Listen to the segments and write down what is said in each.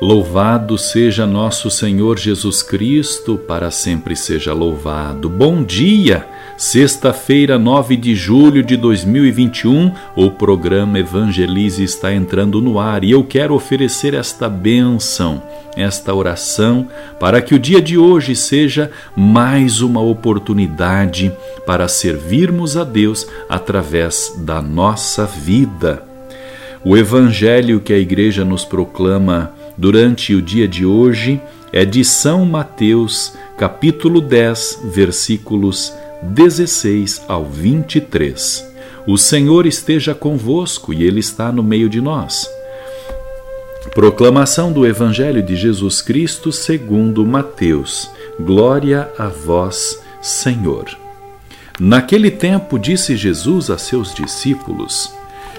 Louvado seja nosso Senhor Jesus Cristo, para sempre seja louvado. Bom dia! Sexta-feira, 9 de julho de 2021, o programa Evangelize está entrando no ar e eu quero oferecer esta bênção, esta oração, para que o dia de hoje seja mais uma oportunidade para servirmos a Deus através da nossa vida. O Evangelho que a Igreja nos proclama durante o dia de hoje é de São Mateus, capítulo 10, versículos 16 ao 23. O Senhor esteja convosco e Ele está no meio de nós. Proclamação do Evangelho de Jesus Cristo segundo Mateus. Glória a vós, Senhor. Naquele tempo disse Jesus a seus discípulos: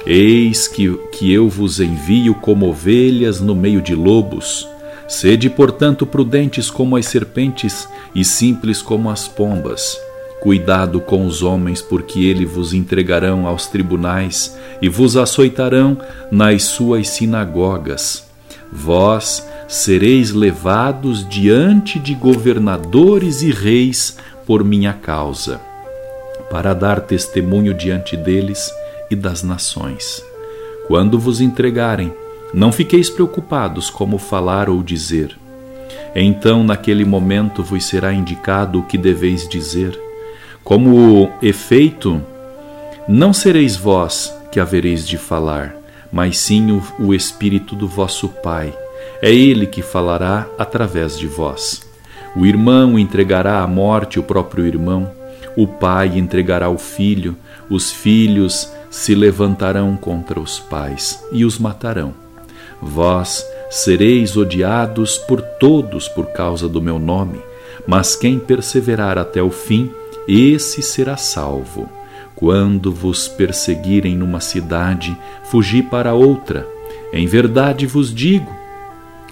Eis que, que eu vos envio como ovelhas no meio de lobos. Sede, portanto, prudentes como as serpentes e simples como as pombas. Cuidado com os homens, porque eles vos entregarão aos tribunais e vos açoitarão nas suas sinagogas. Vós sereis levados diante de governadores e reis por minha causa, para dar testemunho diante deles e das nações. Quando vos entregarem, não fiqueis preocupados como falar ou dizer. Então, naquele momento, vos será indicado o que deveis dizer. Como efeito, não sereis vós que havereis de falar, mas sim o, o Espírito do vosso Pai. É Ele que falará através de vós. O irmão entregará à morte o próprio irmão, o pai entregará o filho, os filhos se levantarão contra os pais e os matarão. Vós sereis odiados por todos por causa do meu nome, mas quem perseverar até o fim, esse será salvo. Quando vos perseguirem numa cidade, fugi para outra. Em verdade vos digo: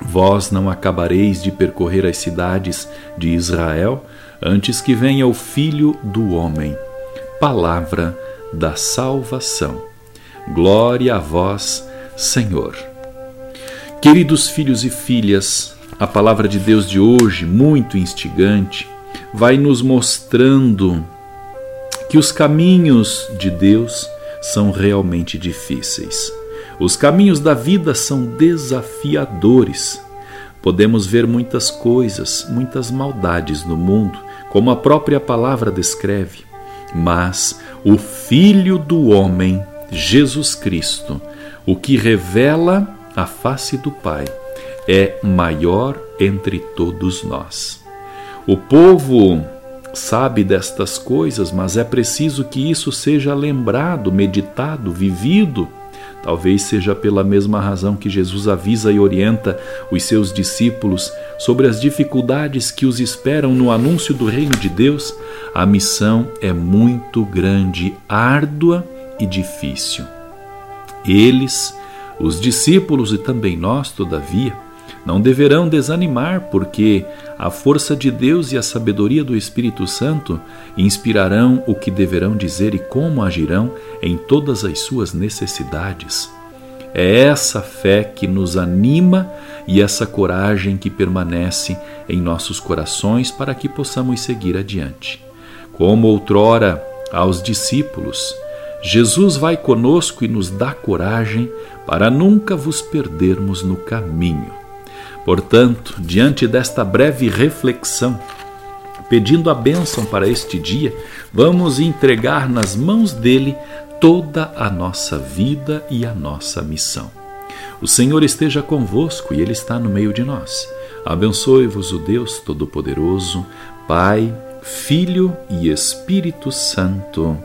vós não acabareis de percorrer as cidades de Israel antes que venha o Filho do Homem. Palavra da salvação. Glória a vós, Senhor. Queridos filhos e filhas, a palavra de Deus de hoje, muito instigante, vai nos mostrando que os caminhos de Deus são realmente difíceis. Os caminhos da vida são desafiadores. Podemos ver muitas coisas, muitas maldades no mundo, como a própria palavra descreve, mas o Filho do Homem, Jesus Cristo, o que revela a face do Pai, é maior entre todos nós. O povo sabe destas coisas, mas é preciso que isso seja lembrado, meditado, vivido. Talvez seja pela mesma razão que Jesus avisa e orienta os seus discípulos sobre as dificuldades que os esperam no anúncio do reino de Deus a missão é muito grande, árdua e difícil. Eles, os discípulos e também nós, todavia, não deverão desanimar, porque a força de Deus e a sabedoria do Espírito Santo inspirarão o que deverão dizer e como agirão em todas as suas necessidades. É essa fé que nos anima e essa coragem que permanece em nossos corações para que possamos seguir adiante. Como outrora aos discípulos, Jesus vai conosco e nos dá coragem para nunca vos perdermos no caminho. Portanto, diante desta breve reflexão, pedindo a bênção para este dia, vamos entregar nas mãos dele toda a nossa vida e a nossa missão. O Senhor esteja convosco e Ele está no meio de nós. Abençoe-vos o Deus Todo-Poderoso, Pai, Filho e Espírito Santo.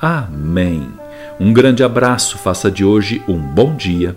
Amém. Um grande abraço, faça de hoje um bom dia